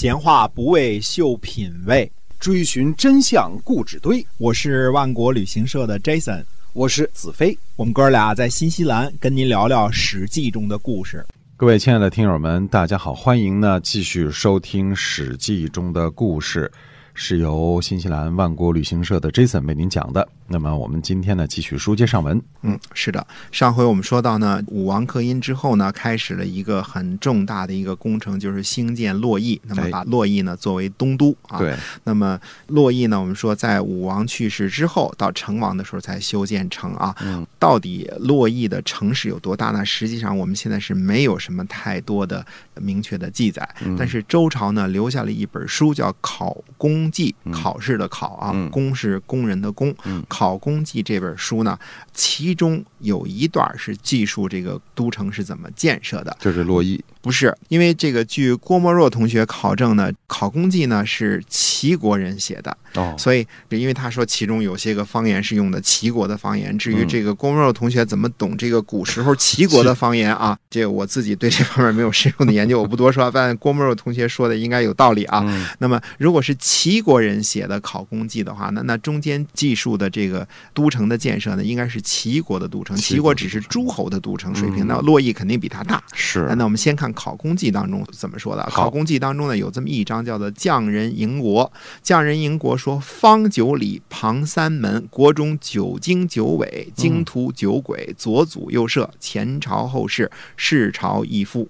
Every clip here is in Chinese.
闲话不为秀品味，追寻真相故纸堆。我是万国旅行社的 Jason，我是子飞。我们哥俩在新西兰跟您聊聊《史记》中的故事。各位亲爱的听友们，大家好，欢迎呢继续收听《史记》中的故事。是由新西兰万国旅行社的 Jason 为您讲的。那么我们今天呢，继续书接上文。嗯，是的，上回我们说到呢，武王克殷之后呢，开始了一个很重大的一个工程，就是兴建洛邑。那么把洛邑呢作为东都啊。对。那么洛邑呢，我们说在武王去世之后，到成王的时候才修建成啊。嗯。到底洛邑的城市有多大呢？实际上我们现在是没有什么太多的明确的记载。嗯。但是周朝呢留下了一本书，叫《考工记》，考试的考啊，工是工人的工。嗯。《考工记》这本书呢，其中有一段是记述这个都城是怎么建设的，这是洛邑。不是，因为这个据郭沫若同学考证呢，《考工记》呢是齐国人写的，哦，所以因为他说其中有些个方言是用的齐国的方言。至于这个郭沫若同学怎么懂这个古时候齐国的方言啊，这我自己对这方面没有深入的研究，我不多说。但郭沫若同学说的应该有道理啊。那么，如果是齐国人写的《考工记》的话，那那中间记述的这个都城的建设呢，应该是齐国的都城。齐国只是诸侯的都城水平，那洛邑肯定比他大。是。那我们先看。《考工记》当中怎么说的？《考工记》当中呢有这么一章，叫做“匠人营国”。匠人营国说：“方九里，旁三门，国中九经九纬，经图九轨，左祖右社，前朝后世，世朝义父。”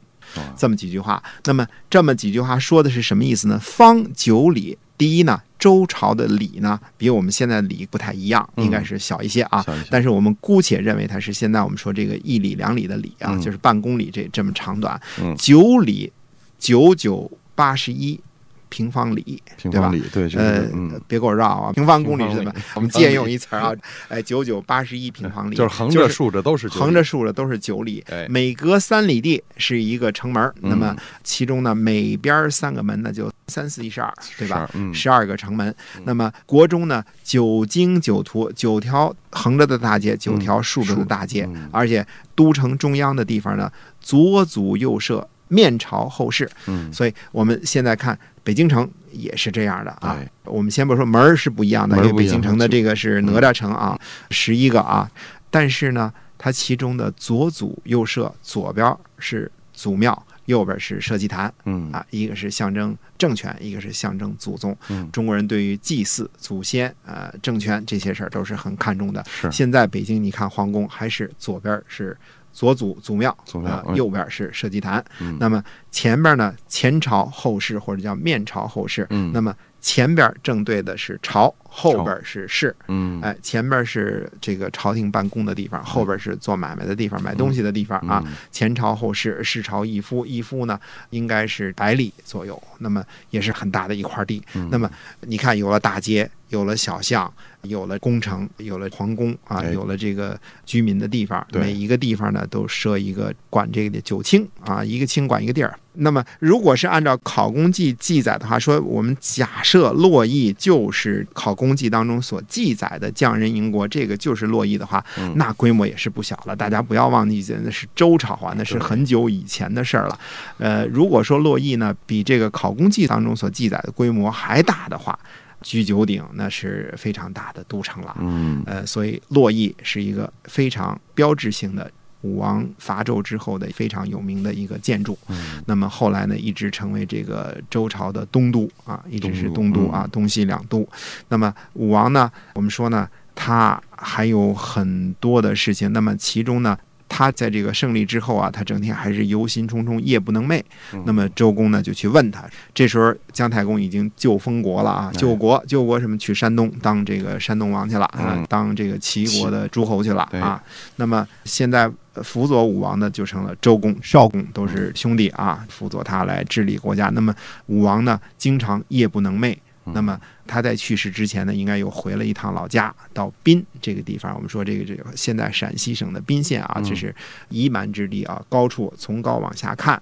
这么几句话。那么这么几句话说的是什么意思呢？方九里，第一呢，周朝的礼呢比我们现在的里不太一样，应该是小一些啊。但是我们姑且认为它是现在我们说这个一里两里的里啊，就是半公里这这么长短。九里，九九八十一。平方里，对吧？对，呃，别给我绕啊！平方公里是什么？我们借用一词啊，哎，九九八十一平方里，就是横着竖着都是横着竖着都是九里。每隔三里地是一个城门，那么其中呢，每边三个门呢，就三四一十二，对吧？十二个城门。那么国中呢，九经九图，九条横着的大街，九条竖着的大街，而且都城中央的地方呢，左祖右社，面朝后世。嗯，所以我们现在看。北京城也是这样的啊，我们先不说门儿是不一样的，因为北京城的这个是哪吒城啊，十一个啊，但是呢，它其中的左祖右社，左边是祖庙，右边是社稷坛，嗯。啊，一个是象征政权，一个是象征祖宗。中国人对于祭祀祖先、呃政权这些事儿都是很看重的。是。现在北京你看皇宫还是左边是。左祖祖庙，祖庙，右边是社稷坛。那么前边呢，前朝后世或者叫面朝后世。那么前边正对的是朝，后边是市。嗯，哎，前边是这个朝廷办公的地方，后边是做买卖的地方、买东西的地方啊。前朝后世，市朝一夫，一夫呢应该是百里左右，那么也是很大的一块地。那么你看，有了大街，有了小巷。有了宫城，有了皇宫啊，有了这个居民的地方，每一个地方呢都设一个管这个的九卿啊，一个卿管一个地儿。那么，如果是按照《考工记》记载的话，说我们假设洛邑就是《考工记》当中所记载的匠人营国，这个就是洛邑的话，那规模也是不小了。大家不要忘记，那是周朝啊，那是很久以前的事儿了。呃，如果说洛邑呢比这个《考工记》当中所记载的规模还大的话，居九鼎那是非常大的都城了，嗯，呃，所以洛邑是一个非常标志性的武王伐纣之后的非常有名的一个建筑。嗯，那么后来呢，一直成为这个周朝的东都啊，一直是东都啊，东西两都。那么武王呢，我们说呢，他还有很多的事情。那么其中呢。他在这个胜利之后啊，他整天还是忧心忡忡，夜不能寐。那么周公呢就去问他，这时候姜太公已经救封国了啊，救国救国什么去山东当这个山东王去了啊，当这个齐国的诸侯去了啊。那么现在辅佐武王的就成了周公、少公，都是兄弟啊，辅佐他来治理国家。那么武王呢，经常夜不能寐。那么他在去世之前呢，应该又回了一趟老家，到宾这个地方。我们说这个这个现在陕西省的宾县啊，这是夷蛮之地啊，高处从高往下看。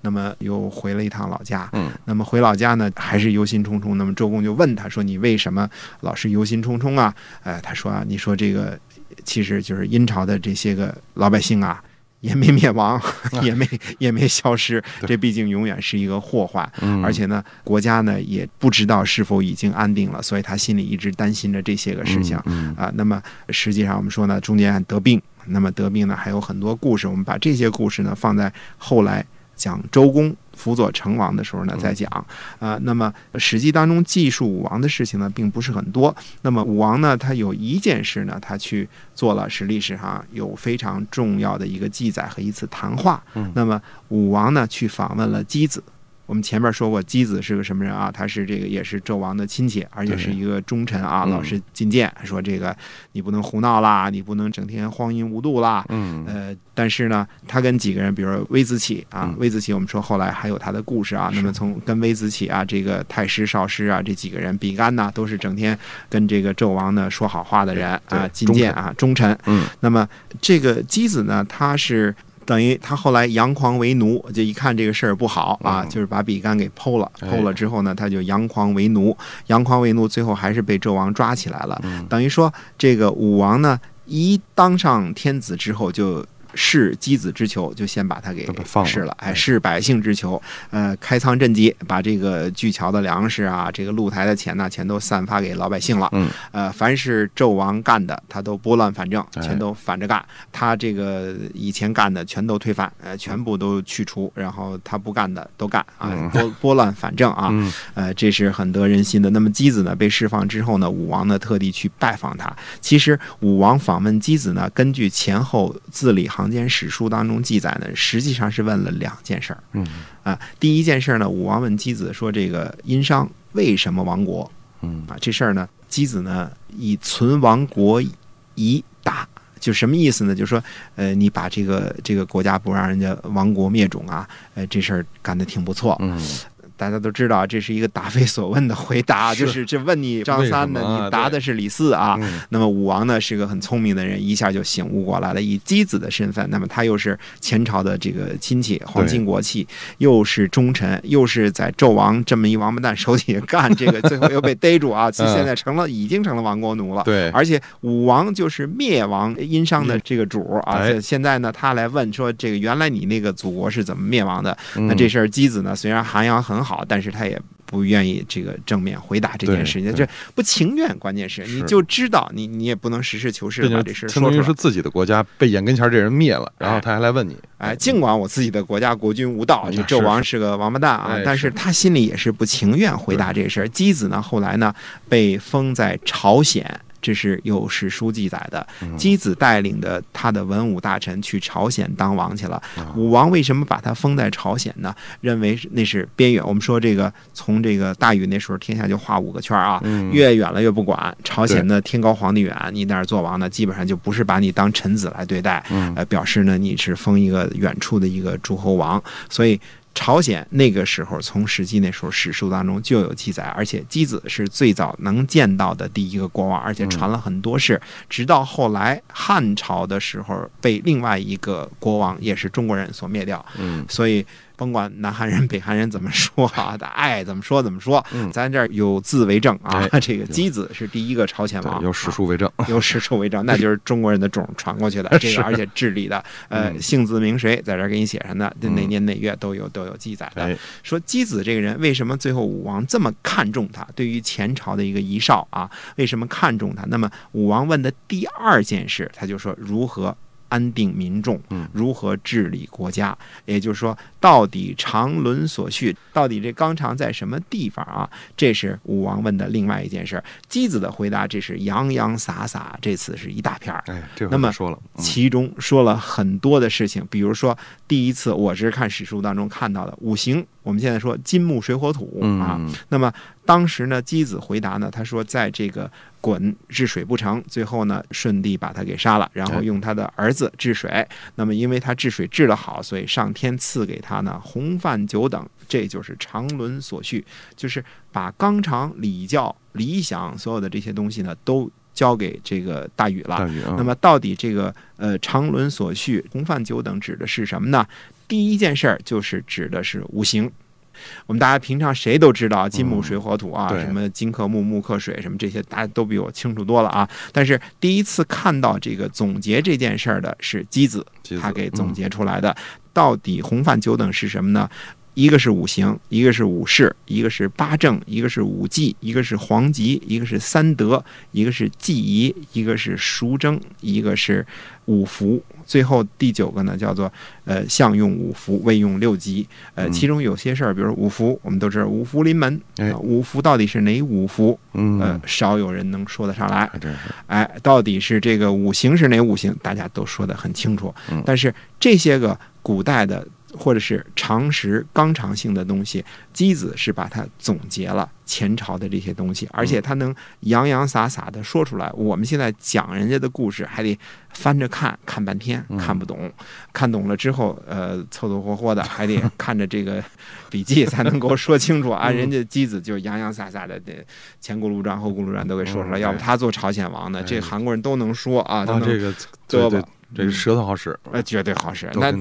那么又回了一趟老家。嗯。那么回老家呢，还是忧心忡忡。那么周公就问他说：“你为什么老是忧心忡忡啊？”哎，他说：“啊，你说这个其实就是殷朝的这些个老百姓啊，也没灭亡，也没也没消失，这毕竟永远是一个祸患。嗯而且呢，国家呢也不知道是否已经安定了，所以他心里一直担心着这些个事情。嗯啊，那么实际上我们说呢，中间还得病，那么得病呢还有很多故事，我们把这些故事呢放在后来讲周公辅佐成王的时候呢再讲啊。那么《史记》当中记述武王的事情呢并不是很多，那么武王呢他有一件事呢他去做了，是历史上有非常重要的一个记载和一次谈话。嗯那么武王呢去访问了箕子。我们前面说过，箕子是个什么人啊？他是这个也是纣王的亲戚，而且是一个忠臣啊，嗯老是进谏，说这个你不能胡闹啦，你不能整天荒淫无度啦。嗯呃，但是呢，他跟几个人，比如说微子启啊嗯，微子启，我们说后来还有他的故事啊。那么从跟微子启啊，这个太师、少师啊，这几个人，比干呐，都是整天跟这个纣王呢说好话的人啊，进谏啊，忠臣。嗯那么这个箕子呢，他是等于他后来佯狂为奴，就一看这个事儿不好啊，嗯就是把比干给剖了。哎剖了之后呢，他就佯狂为奴，佯狂为奴，最后还是被纣王抓起来了。嗯等于说，这个武王呢，一当上天子之后就。视箕子之囚，就先把他给把他放了释了。哎，是百姓之囚，呃，开仓赈济，把这个巨桥的粮食啊，这个露台的钱呐、全都散发给老百姓了。嗯，呃，凡是纣王干的，他都拨乱反正，哎全都反着干。他这个以前干的全都推翻，呃，全部都去除，然后他不干的都干啊嗯，拨拨乱反正啊。嗯呃，这是很得人心的。那么箕子呢被释放之后呢，武王呢特地去拜访他。其实武王访问箕子呢，根据前后字里行间史书当中记载呢，实际上是问了两件事儿嗯啊。第一件事儿呢，武王问箕子说：“这个殷商为什么亡国嗯啊？”这事儿呢，箕子呢以存亡国以答。就什么意思呢？就是说，呃，你把这个这个国家不让人家亡国灭种啊，呃，这事儿干得挺不错。嗯大家都知道，这是一个答非所问的回答，是就是这问你张三的，你答的是李四啊。嗯那么武王呢是个很聪明的人，一下就醒悟过来了。以姬子的身份，那么他又是前朝的这个亲戚，皇亲国戚，又是忠臣，又是在纣王这么一王八蛋手底下干这个，最后又被逮住啊，其嗯现在成了已经成了亡国奴了。对，而且武王就是灭亡殷商的这个主啊，哎现在呢，他来问说，这个原来你那个祖国是怎么灭亡的？那那这事儿箕子呢，虽然涵养很好，但是他也不愿意这个正面回答这件事情，对对这不情愿。关键是你就知道，你你也不能实事求是把这事儿说出来相当于是。自己的国家被眼跟前这人灭了，然后他还来问你，哎，尽管我自己的国家国君无道，纣王是个王八蛋啊哎，但是他心里也是不情愿回答这事儿。姬子呢，后来呢被封在朝鲜。这是有史书记载的，嗯箕子带领的他的文武大臣去朝鲜当王去了。啊武王为什么把他封在朝鲜呢？认为那是边远。我们说这个从这个大禹那时候天下就画五个圈儿啊，嗯越远了越不管。朝鲜的天高皇帝远，你在那儿做王呢，基本上就不是把你当臣子来对待，嗯呃，表示呢你是封一个远处的一个诸侯王，所以。朝鲜那个时候，从《史记》那时候史书当中就有记载，而且箕子是最早能见到的第一个国王，而且传了很多事。直到后来汉朝的时候，被另外一个国王也是中国人所灭掉。嗯所以甭管南韩人、北韩人怎么说啊，他爱怎么说怎么说，嗯咱这儿有字为证啊。哎这个箕子是第一个朝鲜王，有史书为证，啊有史书为证，那就是中国人的种传过去的。这个而且治理的，呃，嗯姓字名谁在这儿给你写上的，这哪嗯年哪月都有都有记载的。哎，说箕子这个人为什么最后武王这么看重他？对于前朝的一个遗少啊，为什么看重他？那么武王问的第二件事，他就说如何。安定民众嗯，如何治理国家？也就是说，到底长伦所叙，到底这纲常在什么地方啊？这是武王问的另外一件事。姬子的回答，这是洋洋洒洒，这次是一大片儿。哎，那么说了，嗯其中说了很多的事情，比如说第一次我是看史书当中看到的五行，我们现在说金木水火土啊。嗯那么当时呢，姬子回答呢，他说在这个鲧治水不成，最后呢舜帝把他给杀了，然后哎用他的儿子治水。那么因为他治水治得好，所以上天赐给他呢洪范九等，这就是常伦所需，就是把纲常、礼教、理想所有的这些东西呢都交给这个大禹了。大禹啊，那么到底这个呃常伦所需、洪范九等指的是什么呢？第一件事儿就是指的是五行。我们大家平常谁都知道金木水火土啊，对什么金克木，木克水，什么这些大家都比我清楚多了啊。但是第一次看到这个总结这件事儿的是箕子，他给总结出来的。到底红泛九等是什么呢？一个是五行，一个是五事，一个是八正，一个是五纪，一个是黄极，一个是三德，一个是纪仪，一个是赎征，一个是五福。最后第九个呢，叫做呃相用五福，未用六吉。呃，嗯其中有些事儿，比如五福，我们都知道五福临门。五福到底是哪五福？嗯，呃，少有人能说得上来。哎，到底是这个五行是哪五行？大家都说得很清楚嗯。但是这些个古代的或者是常识纲常性的东西，箕子是把它总结了前朝的这些东西，而且他能洋洋洒洒的说出来。我们现在讲人家的故事，还得翻着看看半天，看不懂。看懂了之后，呃，凑凑合合的，还得看着这个笔记才能够说清楚啊。人家箕子就洋洋洒洒的，这前轱辘转、后轱辘转都给说出来。嗯要不他做朝鲜王呢，哎这韩国人都能说啊，都啊，能这个胳膊，这个舌头好使，呃，绝对好使。那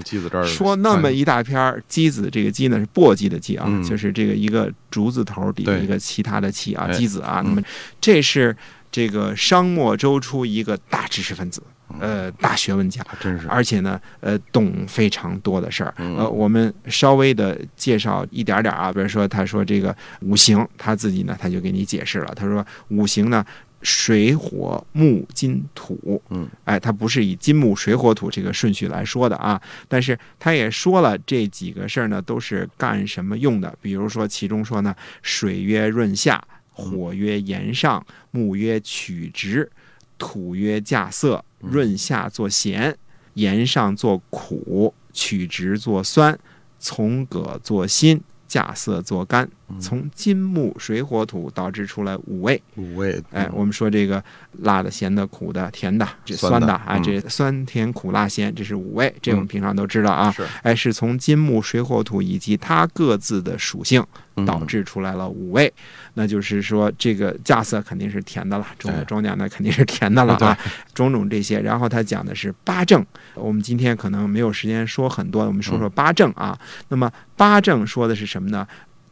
说那么一大篇儿，箕子这个箕呢是簸箕的箕啊，嗯就是这个一个竹字头底下一个其他的其啊，哎箕子啊。嗯那么这是这个商末周初一个大知识分子，呃，大学问家。真是，而且呢，呃，懂非常多的事儿。嗯呃，我们稍微的介绍一点点啊，比如说他说这个五行，他自己呢他就给你解释了。他说五行呢，水火木金土，嗯，哎，它不是以金木水火土这个顺序来说的啊，但是他也说了这几个事儿呢都是干什么用的。比如说其中说呢，水曰润下，火曰炎上，木曰曲直，土曰稼色，润下作咸，炎上作苦，曲直作酸，从葛作辛，稼色作甘。从金木水火土导致出来五味。五味，哎，我们说这个辣的、咸的、苦的、甜的，这酸的啊，嗯这酸甜苦辣咸，这是五味，这我们平常都知道啊。是哎，是从金木水火土以及它各自的属性嗯导致出来了五味。那就是说，这个架色肯定是甜的了，种的哎庄稼那肯定是甜的了 对啊，种种这些。然后他讲的是八正，我们今天可能没有时间说很多，我们说说八正啊。那么八正说的是什么呢？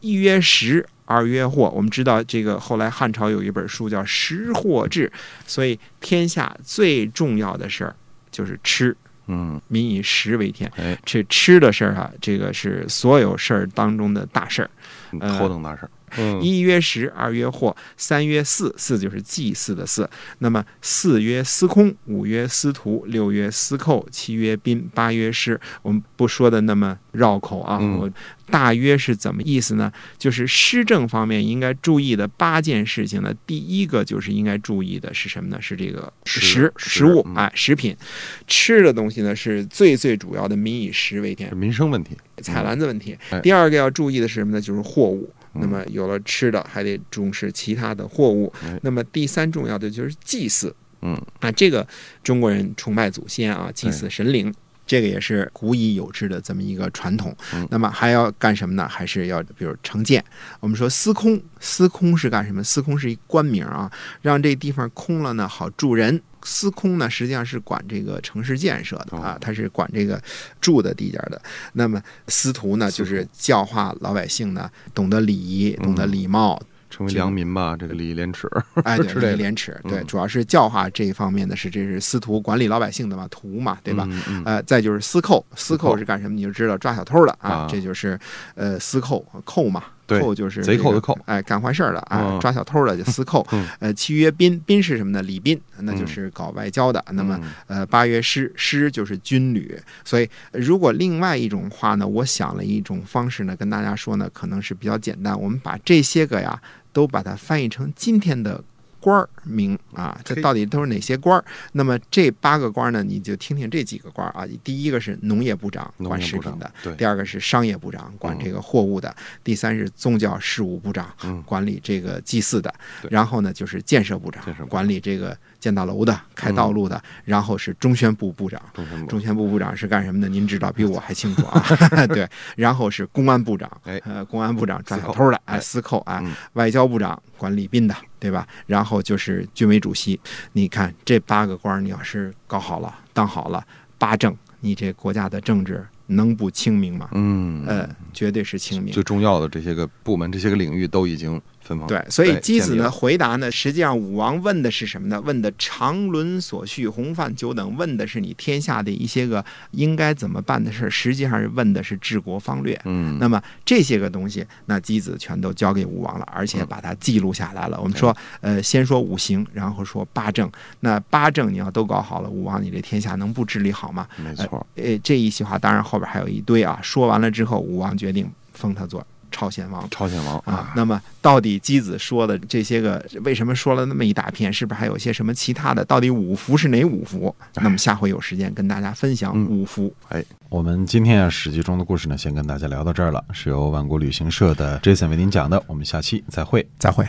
一曰食，二曰货。我们知道这个后来汉朝有一本书叫《食货志》，所以天下最重要的事儿就是吃，嗯，民以食为天。哎，这吃的事儿啊，这个是所有事儿当中的大事儿。呃头等大事儿，嗯，一曰食，二曰货，三曰祀，祀就是祭祀的祀。那么四曰司空，五曰司徒，六曰司寇，七曰宾，八曰师。我们不说的那么绕口啊，嗯我大约是怎么意思呢？就是施政方面应该注意的八件事情呢，第一个就是应该注意的是什么呢？是这个食食物啊哎，食品，吃的东西呢是最最主要的，民以食为天。民生问题，采篮子问题哎。第二个要注意的是什么呢？就是货物。嗯那么有了吃的，还得重视其他的货物哎。那么第三重要的就是祭祀嗯，啊，这个中国人崇拜祖先啊，祭祀神灵。这个也是古已有之的这么一个传统嗯。那么还要干什么呢？还是要比如城建。我们说司空，司空是干什么？司空是一官名啊，让这地方空了呢，好住人。司空呢，实际上是管这个城市建设的啊哦，他是管这个住的地界儿的。那么司徒呢，就是教化老百姓呢，懂得礼仪，懂得嗯礼貌，成为良民吧，这个礼义廉耻，哎，礼义廉耻，对，嗯。主要是教化这一方面的是，这是司徒管理老百姓的嘛，徒嘛，对吧？呃，再就是司寇，司寇寇。是干什么？你就知道抓小偷的啊啊，这就是呃司寇寇嘛，对寇就是这个贼寇的寇哎，干坏事儿的啊嗯，抓小偷的就 私寇嗯。呃，契约宾，宾是什么呢？礼宾，那就嗯是搞外交的。那么嗯呃，八月师，师就是军旅。所以，呃如果另外一种话呢，我想了一种方式呢，跟大家说呢，可能是比较简单。我们把这些个呀，都把它翻译成今天的官儿名啊，这到底都是哪些官儿？那么这八个官儿呢，你就听听这几个官儿啊。第一个是农业部长，管食品的；第二个是商业部长，管这个货物的；第三是宗教事务部长，嗯。管理这个祭祀的；对。然后呢就是建设部长管理这个建大楼的、开道路的；然后是中宣部部长。中宣部。部部长是干什么的？您知道比我还清楚啊。对，然后是公安部长，哎。呃，公安部长抓小偷的，哎，哎。司寇，哎嗯，外交部长管礼宾的，对吧？然后就是军委主席。你看这八个官儿，你要是搞好了，当好了，八政，你这国家的政治能不清明吗？嗯，呃，绝对是清明。最重要的这些个部门、这些个领域都已经对，所以箕子呢回答呢，实际上武王问的是什么呢？问的长伦所需、洪范久等，问的是你天下的一些个应该怎么办的事儿，实际上是问的是治国方略。嗯，那么这些个东西，那箕子全都交给武王了，而且把它记录下来了。我们说，呃，先说五行，然后说八政。那八政你要都搞好了，武王你这天下能不治理好吗？没错，呃，这一席话当然后边还有一堆啊。说完了之后，武王决定封他做朝鲜王。朝鲜王啊，那么到底姬子说的这些个，为什么说了那么一大片？是不是还有些什么其他的？到底五福是哪五福？那么下回有时间跟大家分享嗯五福。哎，我们今天啊《史记》中的故事呢，先跟大家聊到这儿了，是由万国旅行社的 Jason 为您讲的，我们下期再会。再会。